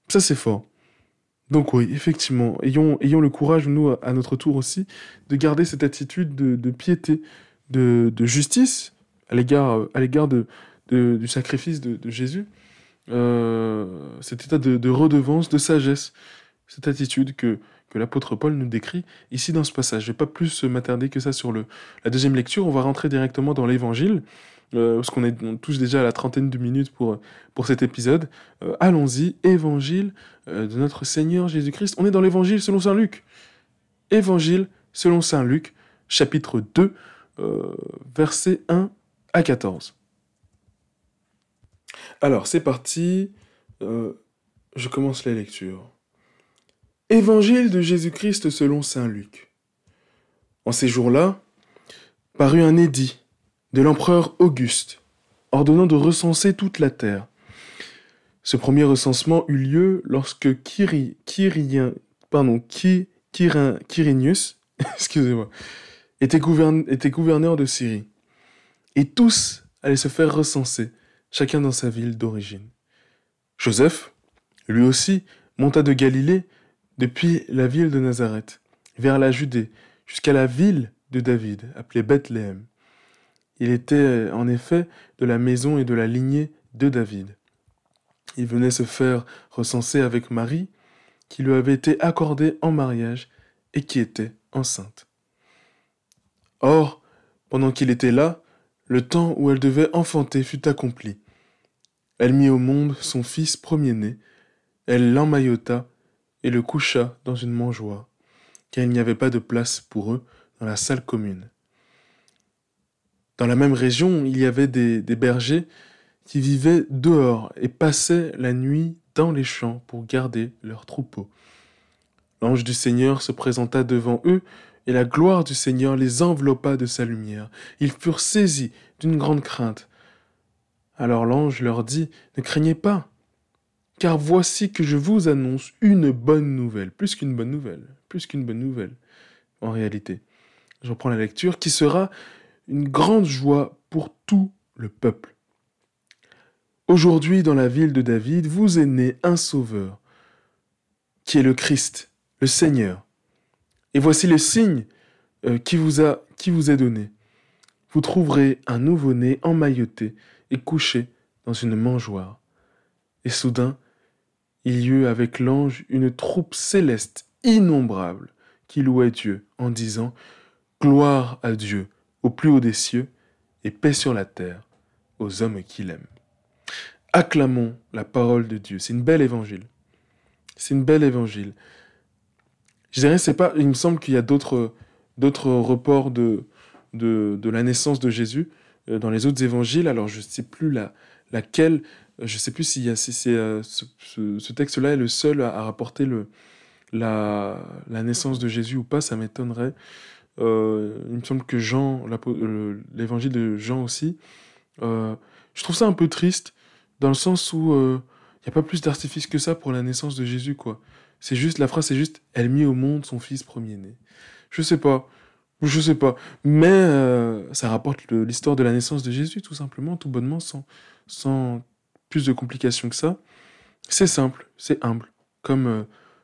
Ça, c'est fort. Donc oui, effectivement, ayons, ayons le courage, nous, à notre tour aussi, de garder cette attitude de, piété, de, justice à l'égard, de, du sacrifice de, Jésus, euh, cet état de, redevance, de sagesse, cette attitude que, que l'apôtre Paul nous décrit ici dans ce passage. Je ne vais pas plus m'attarder que ça sur le, la deuxième lecture, on va rentrer directement dans l'évangile. Parce qu'on est déjà à la trentaine de minutes pour, pour cet épisode. Allons-y, évangile de notre Seigneur Jésus-Christ. On est dans l'évangile selon Saint Luc. Évangile selon Saint Luc, chapitre 2, versets 1 à 14. Alors, c'est parti. je commence la lecture. Évangile de Jésus-Christ selon Saint Luc. En ces jours-là, parut un édit de l'empereur Auguste, ordonnant de recenser toute la terre. Ce premier recensement eut lieu lorsque Kiri, pardon, Quirinius excusez-moi, était, était gouverneur de Syrie. Et tous allaient se faire recenser, chacun dans sa ville d'origine. Joseph, lui aussi, monta de Galilée depuis la ville de Nazareth, vers la Judée, jusqu'à la ville de David, appelée Bethléem. Il était en effet de la maison et de la lignée de David. Il venait se faire recenser avec Marie, qui lui avait été accordée en mariage et qui était enceinte. Or, pendant qu'il était là, le temps où elle devait enfanter fut accompli. Elle mit au monde son fils premier-né, elle l'emmaillota et le coucha dans une mangeoire, car il n'y avait pas de place pour eux dans la salle commune. Dans la même région, il y avait des, bergers qui vivaient dehors et passaient la nuit dans les champs pour garder leurs troupeaux. L'ange du Seigneur se présenta devant eux, et la gloire du Seigneur les enveloppa de sa lumière. Ils furent saisis d'une grande crainte. Alors l'ange leur dit, Ne craignez pas, car voici que je vous annonce une bonne nouvelle, plus qu'une bonne nouvelle, plus qu'une bonne nouvelle, en réalité. Je reprends la lecture, qui sera une grande joie pour tout le peuple. Aujourd'hui, dans la ville de David, vous est né un sauveur, qui est le Christ, le Seigneur. Et voici le signe euh, qui, vous a, qui vous est donné. Vous trouverez un nouveau-né emmailloté et couché dans une mangeoire. Et soudain, il y eut avec l'ange une troupe céleste innombrable qui louait Dieu en disant Gloire à Dieu au plus haut des cieux et paix sur la terre aux hommes qu'il aime. Acclamons la parole de Dieu. C'est une belle évangile. C'est une belle évangile. Je dirais, c'est pas. Il me semble qu'il y a d'autres d'autres reports de, de, la naissance de Jésus euh, dans les autres évangiles. Alors je ne sais plus la, laquelle je ne sais plus si, c'est, euh, ce, texte-là est le seul à, rapporter le, la, naissance de Jésus ou pas, ça m'étonnerait. Euh, il me semble que Jean, l'évangile de Jean aussi, euh, je trouve ça un peu triste, dans le sens où il n'y a pas plus d'artifice que ça pour la naissance de Jésus, quoi. C'est juste, la phrase c'est juste, elle mit au monde son fils premier-né. Je sais pas, je sais pas, mais ça rapporte l'histoire de la naissance de Jésus, tout simplement, tout bonnement, sans, sans plus de complications que ça. C'est simple, c'est humble, comme, euh,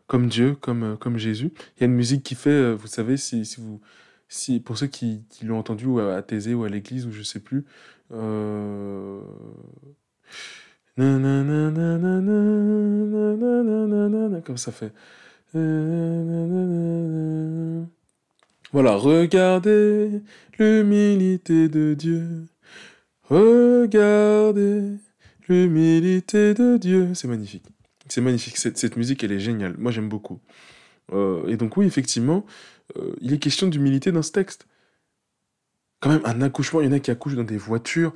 comme Dieu, comme, euh, comme Jésus. Il y a une musique qui fait, euh, vous savez, si, vous, si, pour ceux qui, l'ont entendu ou à, Thésée ou à l'église ou je sais plus, euh... comme ça fait? Voilà, regardez l'humilité de Dieu. Regardez L'humilité de Dieu. C'est magnifique. C'est magnifique. Cette, musique, elle est géniale. Moi, j'aime beaucoup. Euh, et donc, oui, effectivement, euh, il est question d'humilité dans ce texte. Quand même, un accouchement, il y en a qui accouchent dans des voitures.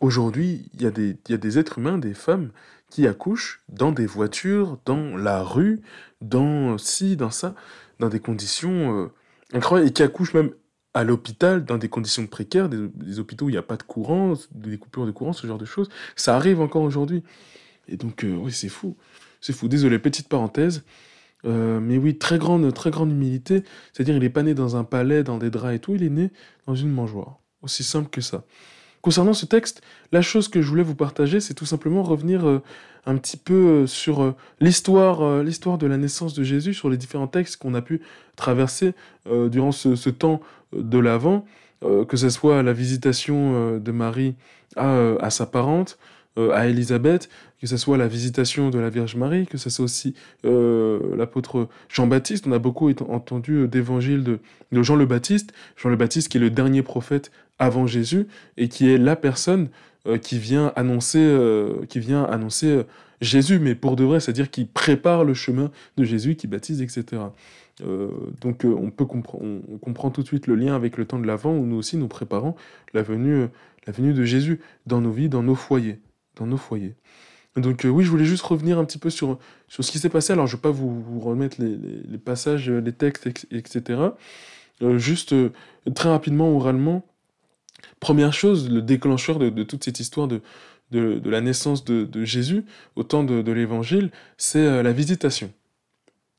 Aujourd'hui, il, y a des, il y a des êtres humains, des femmes, qui accouchent dans des voitures, dans la rue, dans ci, dans ça, dans des conditions euh, incroyables, et qui accouchent même à l'hôpital dans des conditions précaires, des, hôpitaux où il n'y a pas de courant, des coupures de courant, ce genre de choses. Ça arrive encore aujourd'hui. Et donc, oui, c'est fou. C'est fou. Désolé, petite parenthèse. Euh, mais oui, très grande, très grande humilité. C'est-à-dire, il n'est pas né dans un palais, dans des draps et tout, il est né dans une mangeoire. Aussi simple que ça. Concernant ce texte, la chose que je voulais vous partager, c'est tout simplement revenir euh, un petit peu euh, sur l'histoire, l'histoire de la naissance de Jésus, sur les différents textes qu'on a pu traverser durant ce, temps de l'Avent, que ce soit la visitation de Marie à, sa parente, à Élisabeth, que ce soit la visitation de la Vierge Marie, que ce soit aussi l'apôtre Jean-Baptiste. On a beaucoup entendu d'évangile de, Jean le Baptiste, Jean le Baptiste qui est le dernier prophète avant Jésus et qui est la personne qui vient annoncer, qui vient annoncer Jésus, mais pour de vrai, c'est-à-dire qui prépare le chemin de Jésus, qui baptise, etc. Euh, donc euh, on peut comprendre, on, comprend tout de suite le lien avec le temps de l'Avent où nous aussi nous préparons la venue, euh, la venue de Jésus dans nos vies, dans nos foyers, dans nos foyers. Donc oui, je voulais juste revenir un petit peu sur, sur ce qui s'est passé. Alors je ne vais pas vous, remettre les, passages, les textes, etc. juste très rapidement, oralement. Première chose, le déclencheur de, toute cette histoire de, de, la naissance de, Jésus, au temps de, l'Évangile, c'est euh, la visitation.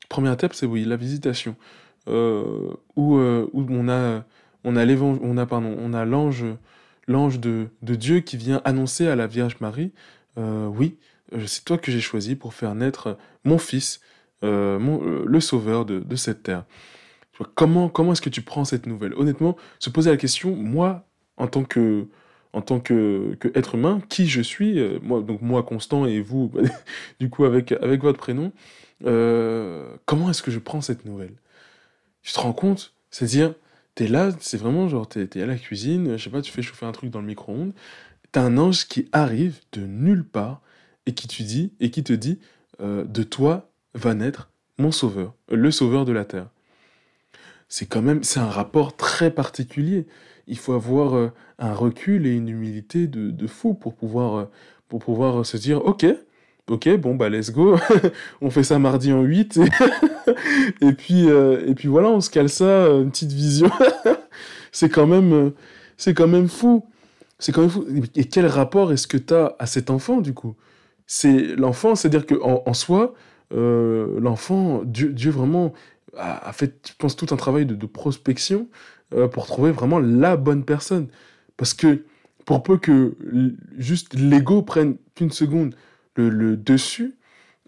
Première étape, c'est oui, la visitation, euh, où, euh, où, on a, on a on a pardon, on a l'ange, l'ange de, Dieu qui vient annoncer à la Vierge Marie, oui, c'est toi que j'ai choisi pour faire naître mon fils, mon, le Sauveur de, de cette terre. Comment, comment est-ce que tu prends cette nouvelle? Honnêtement, se poser la question, moi, en tant que en tant que, être humain, qui je suis, euh, moi, donc moi Constant et vous, du coup avec, avec votre prénom, euh, comment est-ce que je prends cette nouvelle? Tu te rends compte? C'est-à-dire, t'es là, c'est vraiment genre, t'es es à la cuisine, je sais pas, tu fais chauffer un truc dans le micro-ondes, t'as un ange qui arrive de nulle part et qui, te dit, et qui te dit, euh, de toi va naître mon sauveur, le sauveur de la terre. C'est quand même, c'est un rapport très particulier il faut avoir euh, un recul et une humilité de, fou pour pouvoir, euh, pour pouvoir se dire ok, ok, bon bah let's go, on fait ça mardi en 8 et, puis, euh, et puis voilà, on se cale ça, une petite vision. c'est quand même c'est quand même fou. C'est quand même fou. Et quel rapport est-ce que tu as à cet enfant du coup? C'est l'enfant, c'est-à-dire que en, soi, l'enfant, Dieu, Dieu vraiment a, fait, je pense, tout un travail de prospection euh, pour trouver vraiment la bonne personne. Parce que pour peu que juste l'ego prenne qu'une seconde le, dessus,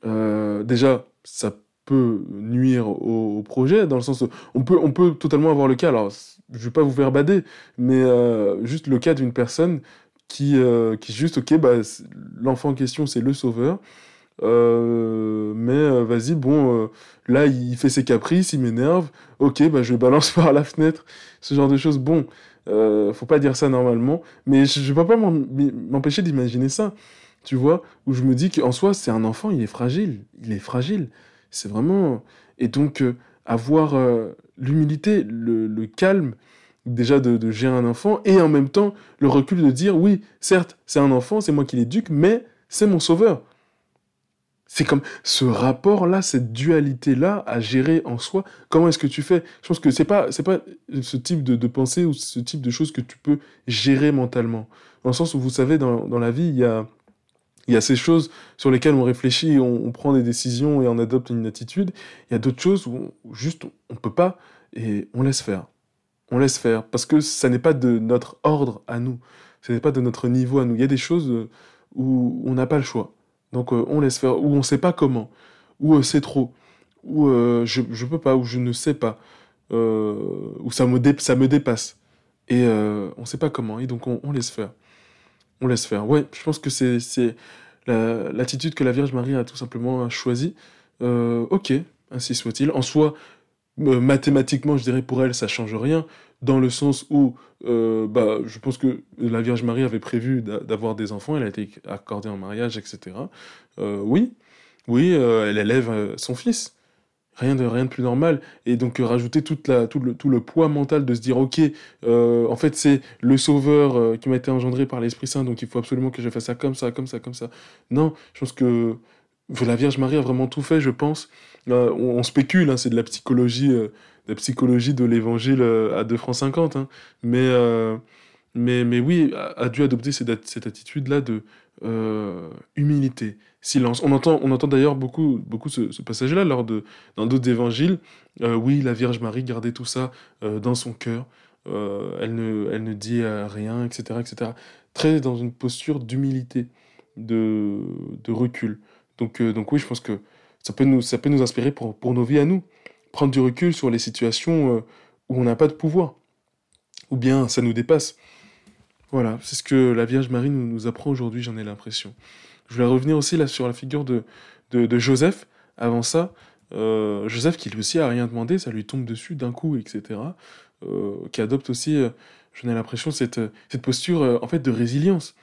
euh, déjà, ça peut nuire au, projet, dans le sens où on peut, on peut totalement avoir le cas, alors je vais pas vous faire bader, mais euh, juste le cas d'une personne qui, qui juste, ok, bah, l'enfant en question, c'est le sauveur, mais vas-y, bon, là, il fait ses caprices, il m'énerve, ok, bah, je balance par la fenêtre ce genre de choses. Bon, euh, faut pas dire ça normalement, mais je, ne peux pas m'empêcher d'imaginer ça, tu vois, où je me dis qu'en soi, c'est un enfant, il est fragile, il est fragile. C'est vraiment. Et donc, euh, avoir euh, l'humilité, le, calme, déjà de, de, gérer un enfant, et en même temps, le recul de dire oui, certes, c'est un enfant, c'est moi qui l'éduque, mais c'est mon sauveur. C'est comme ce rapport-là, cette dualité-là à gérer en soi. Comment est-ce que tu fais? Je pense que c'est pas pas ce type de, pensée ou ce type de choses que tu peux gérer mentalement. Dans le sens où vous savez dans, dans la vie il y a il y a ces choses sur lesquelles on réfléchit, on, prend des décisions et on adopte une attitude. Il y a d'autres choses où, juste on peut pas et on laisse faire. On laisse faire parce que ça n'est pas de notre ordre à nous. Ce n'est pas de notre niveau à nous. Il y a des choses où on n'a pas le choix. Donc euh, on laisse faire, ou on ne sait pas comment, ou euh, c'est trop, ou euh, je ne peux pas, ou je ne sais pas, ou ça me, ça me dépasse. Et on ne sait pas comment, et donc on, laisse faire. On laisse faire. Ouais, je pense que c'est l'attitude que la Vierge Marie a tout simplement choisie. ok, ainsi soit-il. En soi, mathématiquement, je dirais pour elle, ça change rien dans le sens où euh, bah, je pense que la Vierge Marie avait prévu d'avoir des enfants, elle a été accordée en mariage, etc. Euh, oui, oui, euh, elle élève son fils. Rien de, rien de plus normal. Et donc rajouter toute la, tout, le, tout le poids mental de se dire, ok, en fait c'est le sauveur qui m'a été engendré par l'Esprit Saint, donc il faut absolument que je fasse ça comme ça, comme ça, comme ça. Non, je pense que la Vierge Marie a vraiment tout fait, je pense. on, spécule, hein, c'est de la psychologie la psychologie de l'évangile euh, à 2 francs 50. Hein. Mais, euh, mais, mais oui, a, dû adopter cette, cette attitude-là de euh, humilité, silence. On entend, on entend d'ailleurs beaucoup, beaucoup ce, passage-là lors de, dans d'autres évangiles. oui, la Vierge Marie gardait tout ça dans son cœur. elle, ne, elle ne dit rien, etc., etc. Très dans une posture d'humilité, de, recul. Donc, donc oui, je pense que ça peut nous, ça peut nous inspirer pour, pour nos vies à nous prendre du recul sur les situations euh, où on n'a pas de pouvoir, ou bien ça nous dépasse. Voilà, c'est ce que la Vierge Marie nous apprend aujourd'hui, j'en ai l'impression. Je voulais revenir aussi là sur la figure de, Joseph. Avant ça, euh, Joseph qui lui aussi a rien demandé, ça lui tombe dessus d'un coup, etc. Euh, qui adopte aussi, euh, j'en ai l'impression, cette, posture en fait de résilience.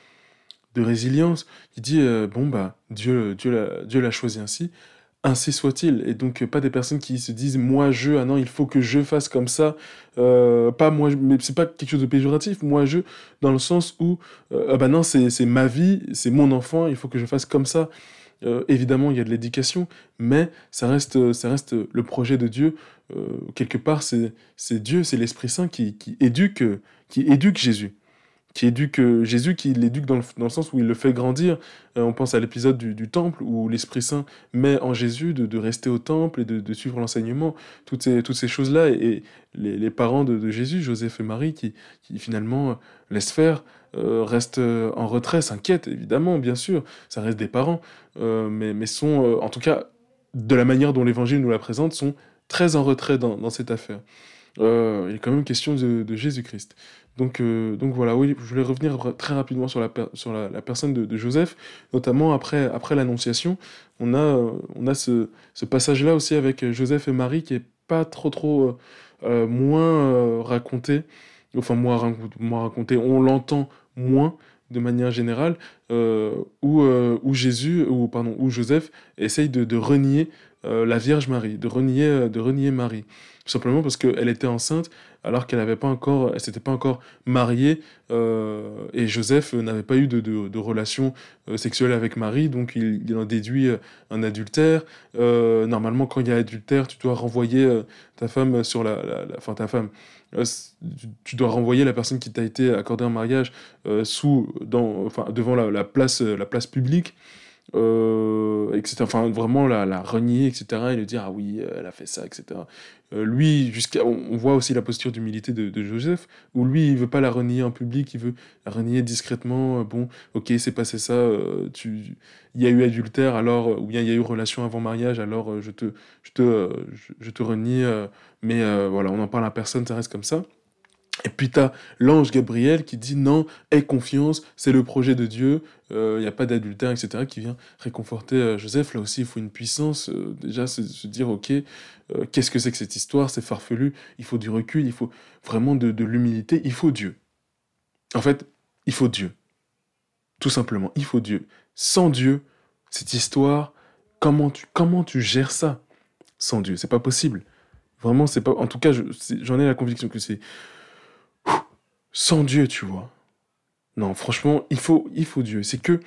De résilience. Il dit, bon, bah, Dieu, Dieu l'a choisi ainsi ainsi soit-il. Et donc, pas des personnes qui se disent moi je, ah non, il faut que je fasse comme ça. Euh, pas moi, mais c'est pas quelque chose de péjoratif. Moi je, dans le sens où, euh, ah bah non, c'est ma vie, c'est mon enfant, il faut que je fasse comme ça. Euh, évidemment, il y a de l'éducation, mais ça reste, ça reste le projet de Dieu. quelque part, c'est Dieu, c'est l'Esprit Saint qui, qui, éduque, qui éduque Jésus qui éduque euh, Jésus, qui l'éduque dans le, dans le, sens où il le fait grandir. Euh, on pense à l'épisode du, du, temple où l'Esprit Saint met en Jésus de, de rester au temple et de, de suivre l'enseignement, toutes ces, toutes ces choses-là. Et, les, les, parents de, Jésus, Joseph et Marie, qui, qui finalement laissent faire, euh, restent en retrait, s'inquiètent évidemment, bien sûr, ça reste des parents, mais, mais sont, en tout cas, de la manière dont l'Évangile nous la présente, sont très en retrait dans, dans cette affaire. il est quand même question de, de Jésus-Christ. Donc, euh, donc voilà, oui, je voulais revenir très rapidement sur la, sur la, personne de, Joseph, notamment après, après l'Annonciation. On a, on a ce, passage-là aussi avec Joseph et Marie qui est pas trop, trop euh, euh, moins raconté, enfin moins, moins raconté, on l'entend moins de manière générale, où, où, Jésus, ou pardon, où Joseph essaye de, de renier la Vierge Marie, de renier, de renier Marie. Tout simplement parce qu'elle était enceinte alors qu'elle n'avait pas encore, elle s'était pas encore mariée euh, et Joseph n'avait pas eu de, relation euh, sexuelle avec Marie, donc il, en déduit euh, un adultère. normalement, quand il y a adultère, tu dois renvoyer ta femme sur la, enfin ta femme, tu dois renvoyer la personne qui t'a été accordée en mariage sous, dans, enfin devant la place, la place publique euh, etc. Enfin, vraiment la, renier, etc. Et lui dire, ah oui, elle a fait ça, etc. Euh, lui, jusqu'à, on, voit aussi la posture d'humilité de, Joseph, où lui, il veut pas la renier en public, il veut la renier discrètement. Euh, bon, ok, c'est passé ça, euh, tu, il y a eu adultère, alors, ou bien il y a eu relation avant mariage, alors je te, je te, je, te renie, mais voilà, on n'en parle à personne, ça reste comme ça. Et puis tu as l'ange Gabriel qui dit non, aie confiance, c'est le projet de Dieu, il euh, n'y a pas d'adultère, etc., qui vient réconforter euh, Joseph. Là aussi, il faut une puissance, euh, déjà, c'est se dire, ok, qu'est-ce que c'est que cette histoire, c'est farfelu, il faut du recul, il faut vraiment de, de l'humilité, il faut Dieu. En fait, il faut Dieu. Tout simplement, il faut Dieu. Sans Dieu, cette histoire, comment tu, comment tu gères ça? Sans Dieu C'est pas possible. Vraiment, c'est pas. En tout cas, j'en ai la conviction que c'est sans Dieu, tu vois. Non, franchement, il faut, il faut Dieu. C'est que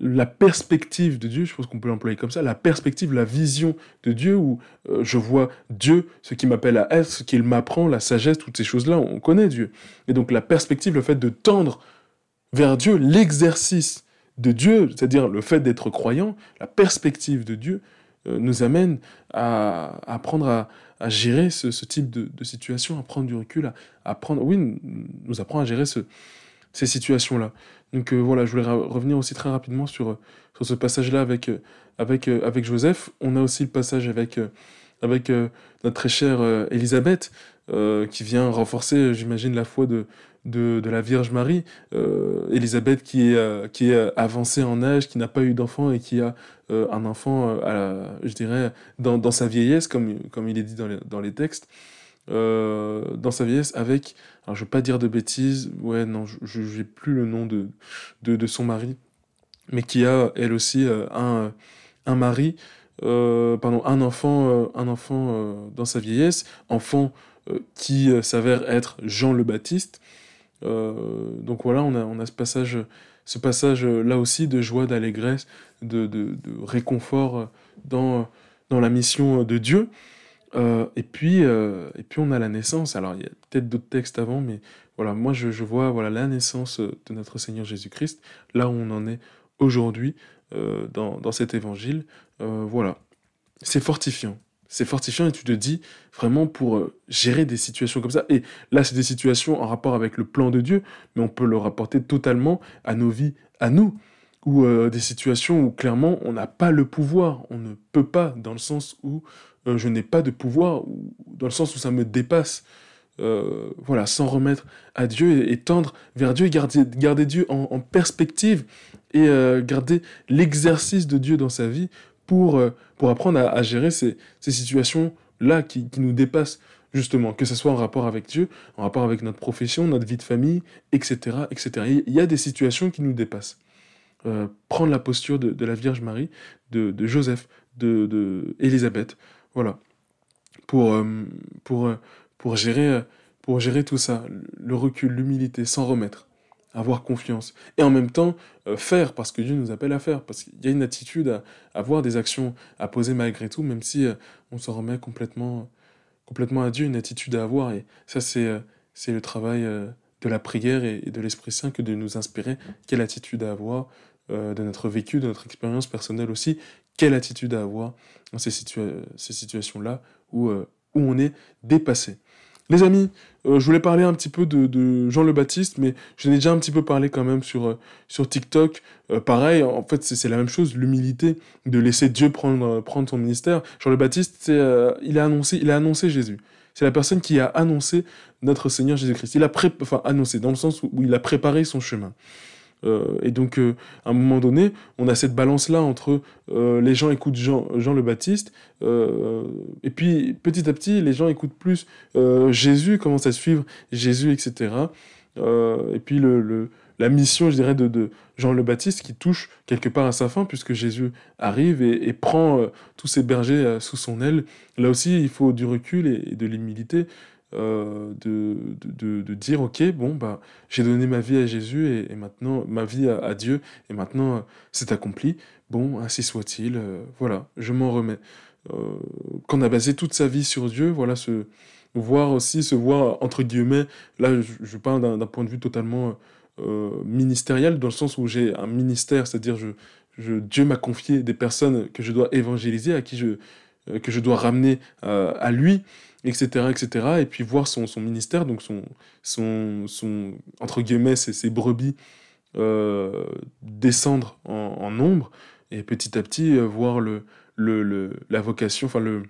la perspective de Dieu, je pense qu'on peut l'employer comme ça, la perspective, la vision de Dieu, où euh, je vois Dieu, ce qui m'appelle à être, ce qu'il m'apprend, la sagesse, toutes ces choses-là, on connaît Dieu. Et donc la perspective, le fait de tendre vers Dieu, l'exercice de Dieu, c'est-à-dire le fait d'être croyant, la perspective de Dieu, euh, nous amène à, apprendre à, à gérer ce, type de, situation, à prendre du recul, à, prendre, oui, nous apprend à gérer ce, ces situations-là. Donc euh, voilà, je voulais revenir aussi très rapidement sur, sur ce passage-là avec, euh, avec, avec Joseph. On a aussi le passage avec, avec notre très chère Elisabeth, qui vient renforcer, j'imagine, la foi de, de, la Vierge Marie, euh, Élisabeth qui est, euh, qui est avancée en âge, qui n'a pas eu d'enfant et qui a euh, un enfant, à je dirais, dans, sa vieillesse, comme, comme il est dit dans les, dans les textes, dans sa vieillesse, avec, alors je ne veux pas dire de bêtises, ouais, non, je n'ai plus le nom de, de, son mari, mais qui a, elle aussi, un, un mari, pardon, un enfant, un enfant dans sa vieillesse, enfant qui s'avère être Jean le Baptiste, euh, donc voilà, on a, on a ce passage, ce passage là aussi de joie, d'allégresse, de, de, réconfort dans, dans la mission de Dieu. Euh, et, puis, euh, et puis on a la naissance. Alors il y a peut-être d'autres textes avant, mais voilà, moi je, je, vois voilà, la naissance de notre Seigneur Jésus-Christ, là où on en est aujourd'hui dans, dans, cet évangile. voilà, c'est fortifiant c'est fortifiant et tu te dis vraiment pour euh, gérer des situations comme ça. Et là, c'est des situations en rapport avec le plan de Dieu, mais on peut le rapporter totalement à nos vies, à nous, ou euh, des situations où clairement on n'a pas le pouvoir, on ne peut pas, dans le sens où euh, je n'ai pas de pouvoir, ou dans le sens où ça me dépasse. voilà, s'en remettre à Dieu et, tendre vers Dieu garder, garder Dieu en, perspective et garder l'exercice de Dieu dans sa vie pour, pour apprendre à, gérer ces, ces situations-là qui, nous dépassent justement, que ce soit en rapport avec Dieu, en rapport avec notre profession, notre vie de famille, etc. etc. Il y a des situations qui nous dépassent. Euh, prendre la posture de, la Vierge Marie, de, Joseph, de, voilà, pour, euh, pour, euh, pour, gérer, pour gérer tout ça, le recul, l'humilité, sans remettre, avoir confiance, et en même temps faire, parce que Dieu nous appelle à faire, parce qu'il y a une attitude à, avoir des actions à poser malgré tout, même si on s'en remet complètement complètement à Dieu, une attitude à avoir. Et ça, c'est euh, c'est le travail euh, de la prière et, de l'Esprit Saint que de nous inspirer quelle attitude à avoir euh, de notre vécu, de notre expérience personnelle aussi, quelle attitude à avoir dans ces, ces situations-là où, où on est dépassé. Les amis, euh, je voulais parler un petit peu de, Jean le Baptiste, mais je n'ai déjà un petit peu parlé quand même sur, euh, TikTok. Euh, pareil, en fait, c'est la même chose, l'humilité, de laisser Dieu prendre, son ministère. Jean le Baptiste, il, a annoncé, il a annoncé Jésus. C'est la personne qui a annoncé notre Seigneur Jésus-Christ. Il a enfin, annoncé, dans le sens où il a préparé son chemin. Euh, et donc, euh, à un moment donné, on a cette balance-là entre euh, les gens écoutent Jean, le Baptiste, et puis petit à petit, les gens écoutent plus Jésus, commencent à suivre Jésus, etc. et puis la mission, je dirais, de, Jean le Baptiste qui touche quelque part à sa fin, puisque Jésus arrive et, prend tous ses bergers sous son aile. Là aussi, il faut du recul et de l'humilité. Euh, de, de, de, dire ok bon bah j'ai donné ma vie à Jésus et, maintenant ma vie à, Dieu et maintenant euh, c'est accompli. Bon ainsi soit-il euh, voilà je m'en remets. Quand on a basé toute sa vie sur Dieu voilà se voir aussi se voir entre guillemets là je, parle d'un point de vue totalement ministériel dans le sens où j'ai un ministère c'est-à-dire je, Dieu m'a confié des personnes que je dois évangéliser à qui je que je dois ramener à lui etc., etc. Et puis voir son, ministère, donc son, entre guillemets, ses, ses brebis euh, descendre en, nombre, et petit à petit euh, voir le, le, la vocation, enfin le,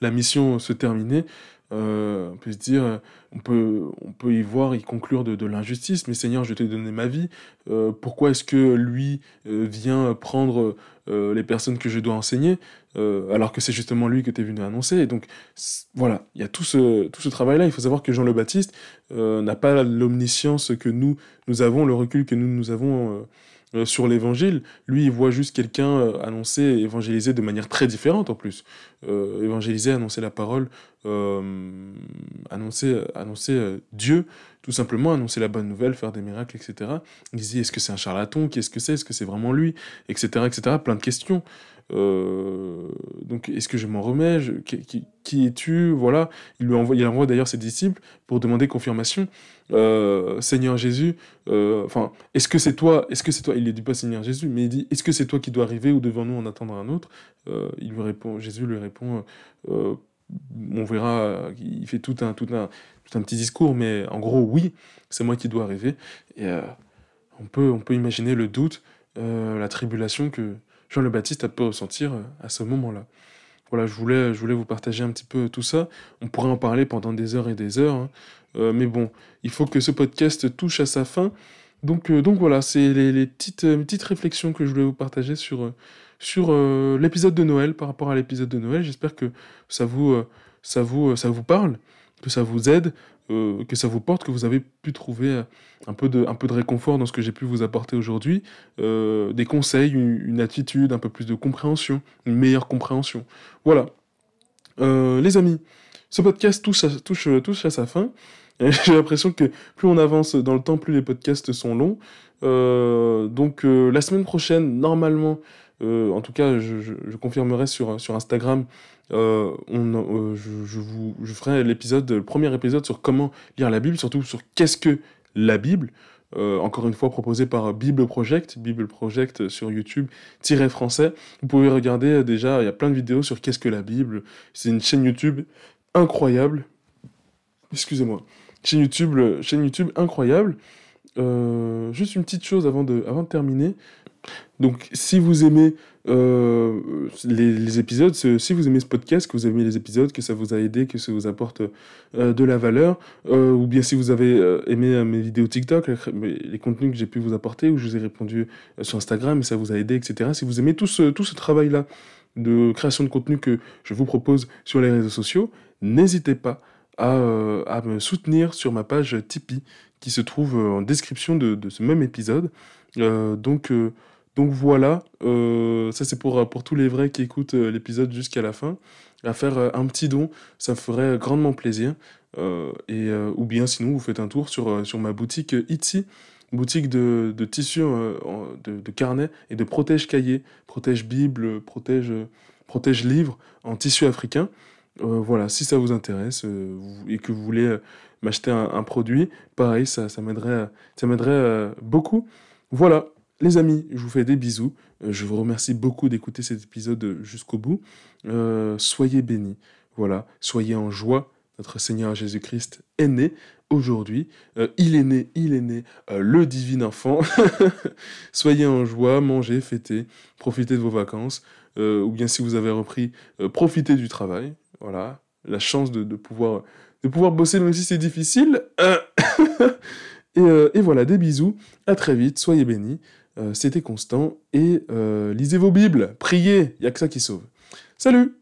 la mission se terminer. Euh, on peut se dire, on peut, on peut y voir, y conclure de, l'injustice, mais Seigneur, je t'ai donné ma vie, euh, pourquoi est-ce que lui euh, vient prendre les personnes que je dois enseigner, alors que c'est justement lui que tu es venu annoncer? Et donc, voilà, il y a tout ce, tout ce travail-là. Il faut savoir que Jean le Baptiste n'a pas l'omniscience que nous, nous avons, le recul que nous, nous avons sur l'évangile. Lui, il voit juste quelqu'un annoncer, évangéliser de manière très différente en plus. Évangéliser, annoncer la parole, annoncer, annoncer Dieu, tout simplement annoncer la bonne nouvelle, faire des miracles, etc. Il dit est-ce que c'est un charlatan? Qu'est-ce que c'est? Est-ce que c'est vraiment lui? Etc. etc. Plein de questions. Euh, donc, est-ce que je m'en remets? Qui, es-tu? Voilà. Il lui envoie, envoie d'ailleurs ses disciples pour demander confirmation. Euh, Seigneur Jésus, euh, enfin, est-ce que c'est toi Est-ce que c'est toi? Il ne dit pas Seigneur Jésus, mais il dit est-ce que c'est toi qui dois arriver ou devant nous en attendre un autre? Il lui répond, Jésus lui répond on verra, il fait tout un, tout un, tout un petit discours, mais en gros, oui, c'est moi qui dois arriver. Et euh, on, peut, on peut imaginer le doute, euh, la tribulation que Jean le Baptiste a pu ressentir euh, à ce moment-là. Voilà, je voulais, je voulais vous partager un petit peu tout ça. On pourrait en parler pendant des heures et des heures, hein. mais bon, il faut que ce podcast touche à sa fin. Donc, donc voilà, c'est les, petites, petites réflexions que je voulais vous partager sur, sur l'épisode de Noël par rapport à l'épisode de Noël. J'espère que ça vous, ça vous, ça vous parle que ça vous aide, euh, que ça vous porte, que vous avez pu trouver euh, un peu de, un peu de réconfort dans ce que j'ai pu vous apporter aujourd'hui, euh, des conseils, une, attitude, un peu plus de compréhension, une meilleure compréhension. Voilà. les amis, ce podcast touche à, touche, touche à sa fin. J'ai l'impression que plus on avance dans le temps, plus les podcasts sont longs. donc la semaine prochaine, normalement, en tout cas, je, confirmerai sur, Instagram euh, euh, je, vous, ferai l'épisode, le premier épisode sur comment lire la Bible, surtout sur qu'est-ce que la Bible. Euh, encore une fois proposé par Bible Project, Bible Project sur YouTube, tiré français. Vous pouvez regarder déjà, il y a plein de vidéos sur qu'est-ce que la Bible. C'est une chaîne YouTube incroyable. Excusez-moi. Chaîne YouTube, chaîne YouTube incroyable. Juste une petite chose avant de, terminer. Donc, si vous aimez euh, les, épisodes, si vous aimez ce podcast, que vous aimez les épisodes, que ça vous a aidé, que ça vous apporte euh, de la valeur, euh, ou bien si vous avez aimé mes vidéos TikTok, les, contenus que j'ai pu vous apporter, où je vous ai répondu sur Instagram et ça vous a aidé, etc. Si vous aimez tout ce, tout ce travail-là de création de contenu que je vous propose sur les réseaux sociaux, n'hésitez pas à, à, me soutenir sur ma page Tipeee qui se trouve en description de, ce même épisode. donc donc voilà, euh, ça c'est pour, pour tous les vrais qui écoutent euh, l'épisode jusqu'à la fin. À faire euh, un petit don, ça me ferait grandement plaisir. et, ou bien sinon, vous faites un tour sur, sur ma boutique Etsy, boutique de, de tissus, de, de, carnets et de protège cahiers, protège bible, protège, protège livres en tissu africain. voilà, si ça vous intéresse et que vous voulez m'acheter un, produit, pareil, ça, ça m'aiderait beaucoup. Voilà, les amis, je vous fais des bisous. Euh, je vous remercie beaucoup d'écouter cet épisode jusqu'au bout. Euh, soyez bénis. Voilà, soyez en joie. Notre Seigneur Jésus-Christ est né aujourd'hui. Euh, il est né, il est né, le divin enfant. soyez en joie, mangez, fêtez, profitez de vos vacances. ou bien si vous avez repris, profitez du travail. Voilà, la chance de, pouvoir, de pouvoir bosser même si c'est difficile. et, et voilà, des bisous. À très vite, soyez bénis. Euh, c'était constant, et euh, lisez vos Bibles, priez, il n'y a que ça qui sauve. Salut